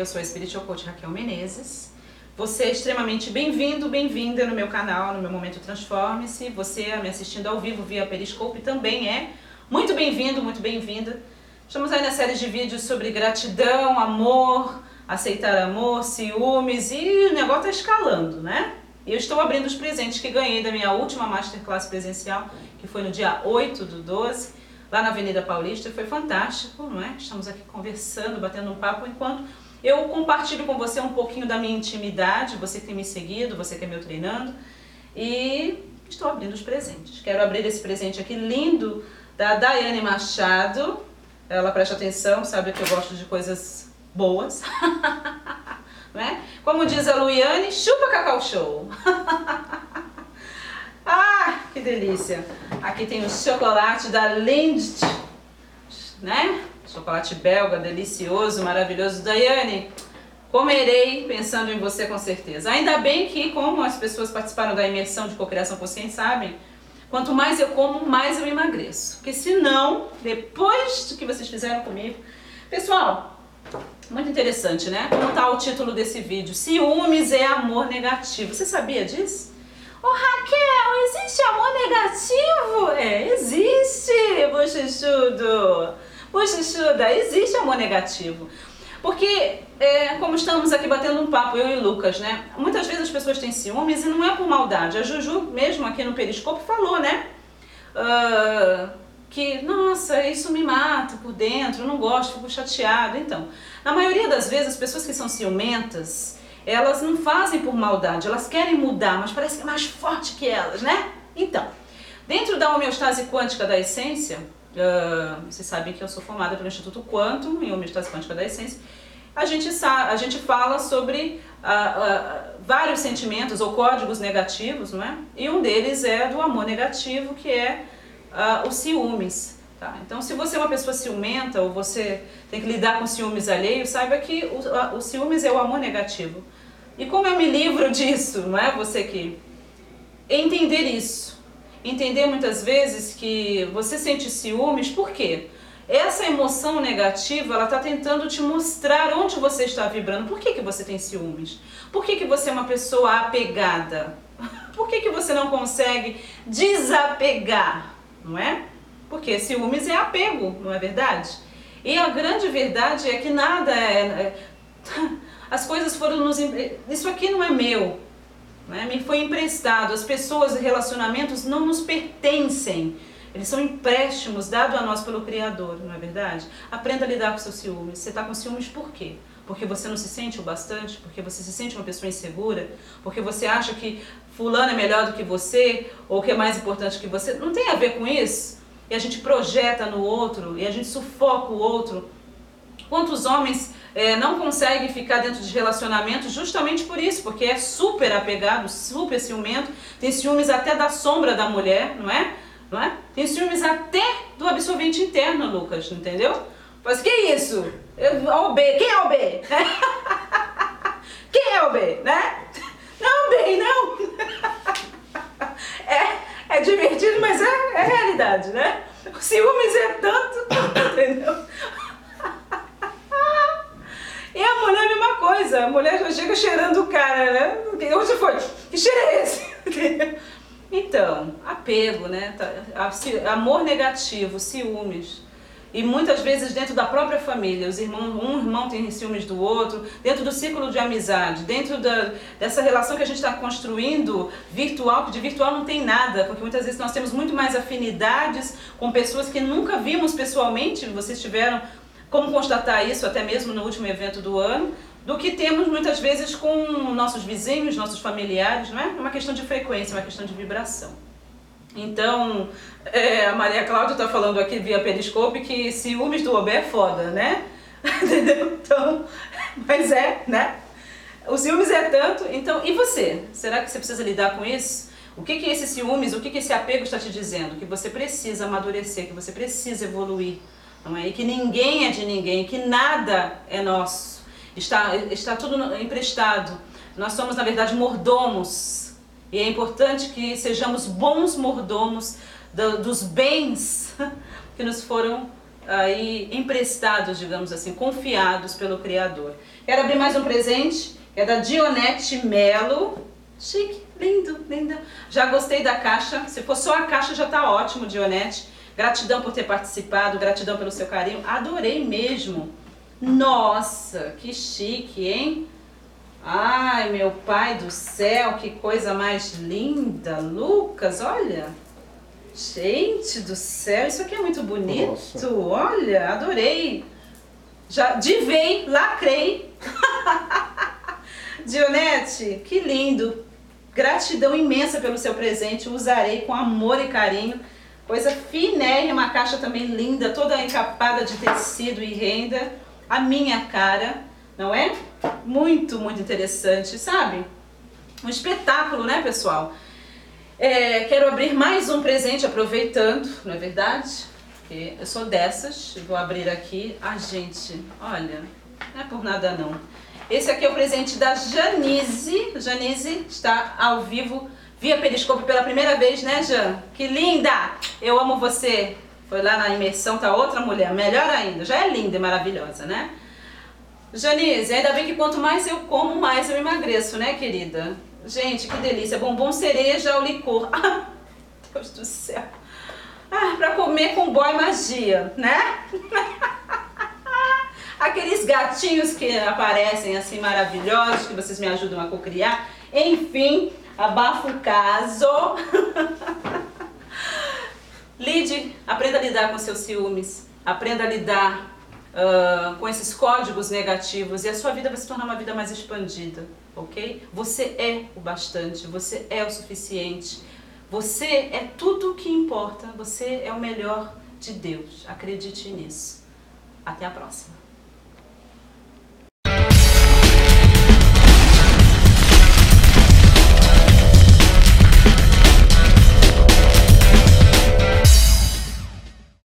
eu sou a Spiritual Coach Raquel Menezes. Você é extremamente bem-vindo, bem-vinda no meu canal, no meu Momento Transforme-se. Você me assistindo ao vivo via Periscope também é muito bem-vindo, muito bem-vinda. Estamos aí na série de vídeos sobre gratidão, amor, aceitar amor, ciúmes e o negócio está escalando, né? Eu estou abrindo os presentes que ganhei da minha última Masterclass presencial, que foi no dia 8 do 12 lá na Avenida Paulista. Foi fantástico, não é? Estamos aqui conversando, batendo um papo, enquanto eu compartilho com você um pouquinho da minha intimidade, você que tem me seguido, você que é meu treinando, e estou abrindo os presentes. Quero abrir esse presente aqui lindo da Daiane Machado. Ela presta atenção, sabe que eu gosto de coisas boas. né? Como diz a Luiane, chupa Cacau Show. ah, que delícia. Aqui tem o chocolate da Lindt, né? Chocolate belga, delicioso, maravilhoso. Daiane, comerei pensando em você com certeza. Ainda bem que, como as pessoas participaram da imersão de cocriação consciente sabem, quanto mais eu como, mais eu emagreço. Porque senão, depois do que vocês fizeram comigo... Pessoal, muito interessante, né? Como está o título desse vídeo? Ciúmes é amor negativo. Você sabia disso? Ô oh, Raquel, existe amor negativo? É, existe, bochechudo. Bochechuda, existe amor negativo. Porque, é, como estamos aqui batendo um papo, eu e Lucas, né? Muitas vezes as pessoas têm ciúmes e não é por maldade. A Juju, mesmo aqui no Periscope, falou, né? Uh, que, nossa, isso me mata por dentro, não gosto, fico chateado. Então, na maioria das vezes, as pessoas que são ciumentas, elas não fazem por maldade, elas querem mudar, mas parece que é mais forte que elas, né? Então, dentro da homeostase quântica da essência, uh, vocês sabem que eu sou formada pelo Instituto Quantum em homeostase quântica da essência, a gente, a gente fala sobre uh, uh, vários sentimentos ou códigos negativos, não é? E um deles é do amor negativo, que é o ciúmes. Tá? Então, se você é uma pessoa ciumenta ou você tem que lidar com ciúmes alheios, saiba que o, o ciúmes é o amor negativo. E como eu me livro disso, não é? Você que entender isso, entender muitas vezes que você sente ciúmes, por quê? Essa emoção negativa, ela está tentando te mostrar onde você está vibrando. Por que, que você tem ciúmes? Por que, que você é uma pessoa apegada? Por que, que você não consegue desapegar? Não é? Porque ciúmes é apego, não é verdade? E a grande verdade é que nada é. é as coisas foram nos. Isso aqui não é meu, né? me foi emprestado. As pessoas e relacionamentos não nos pertencem. Eles são empréstimos dados a nós pelo Criador, não é verdade? Aprenda a lidar com seus ciúmes. Você está com ciúmes por quê? Porque você não se sente o bastante? Porque você se sente uma pessoa insegura? Porque você acha que fulano é melhor do que você? Ou que é mais importante que você? Não tem a ver com isso? e a gente projeta no outro e a gente sufoca o outro. Quantos homens é, não conseguem ficar dentro de relacionamentos justamente por isso, porque é super apegado, super ciumento, tem ciúmes até da sombra da mulher, não é? Não é? Tem ciúmes até do absorvente interno, Lucas, entendeu? Mas que isso? Eu, o B, quem é o B? quem é o B, né? Não, B, não. é, é divertido, mas é, é realidade, né? O ciúmes é tanto, entendeu? E a mulher é a mesma a mulher já chega cheirando o cara, né? Onde foi? Que cheiro é esse? Então, apego, né? Tá, amor negativo, ciúmes. E muitas vezes dentro da própria família, os irmãos, um irmão tem ciúmes do outro, dentro do círculo de amizade, dentro da, dessa relação que a gente está construindo virtual, que de virtual não tem nada, porque muitas vezes nós temos muito mais afinidades com pessoas que nunca vimos pessoalmente, vocês tiveram como constatar isso até mesmo no último evento do ano, do que temos muitas vezes com nossos vizinhos, nossos familiares, não é? É uma questão de frequência, é uma questão de vibração. Então, é, a Maria Cláudia está falando aqui via Periscope que ciúmes do Obé é foda, né? Entendeu? Então, mas é, né? O ciúmes é tanto, então, e você? Será que você precisa lidar com isso? O que que esse ciúmes, o que que esse apego está te dizendo? Que você precisa amadurecer, que você precisa evoluir, não é? E que ninguém é de ninguém, que nada é nosso. Está, está tudo emprestado. Nós somos, na verdade, mordomos e é importante que sejamos bons mordomos do, dos bens que nos foram aí emprestados, digamos assim, confiados pelo Criador. Quero abrir mais um presente, é da Dionete Melo. Chique, lindo, linda. Já gostei da caixa. Se for só a caixa já tá ótimo, Dionete. Gratidão por ter participado, gratidão pelo seu carinho. Adorei mesmo. Nossa, que chique, hein? Ai, meu pai do céu, que coisa mais linda. Lucas, olha. Gente do céu, isso aqui é muito bonito. Nossa. Olha, adorei. Já divei, lacrei. Dionete, que lindo. Gratidão imensa pelo seu presente. Usarei com amor e carinho. Coisa finérrima, a caixa também linda, toda encapada de tecido e renda. A minha cara, não é? Muito, muito interessante, sabe? Um espetáculo, né, pessoal? É, quero abrir mais um presente, aproveitando, não é verdade? Porque eu sou dessas, vou abrir aqui. Ah, gente, olha, não é por nada não. Esse aqui é o presente da Janice. Janice está ao vivo via Periscope pela primeira vez, né, Jan? Que linda! Eu amo você. Foi lá na imersão, tá outra mulher, melhor ainda. Já é linda e maravilhosa, né? Janice, ainda bem que quanto mais eu como, mais eu emagreço, né, querida? Gente, que delícia. Bombom cereja ou licor. Ah, Deus do céu. Ah, pra comer com boy magia, né? Aqueles gatinhos que aparecem assim maravilhosos, que vocês me ajudam a cocriar. Enfim, abafa o caso. Lide, aprenda a lidar com seus ciúmes. Aprenda a lidar uh, com esses códigos negativos e a sua vida vai se tornar uma vida mais expandida, ok? Você é o bastante, você é o suficiente, você é tudo o que importa, você é o melhor de Deus. Acredite nisso. Até a próxima.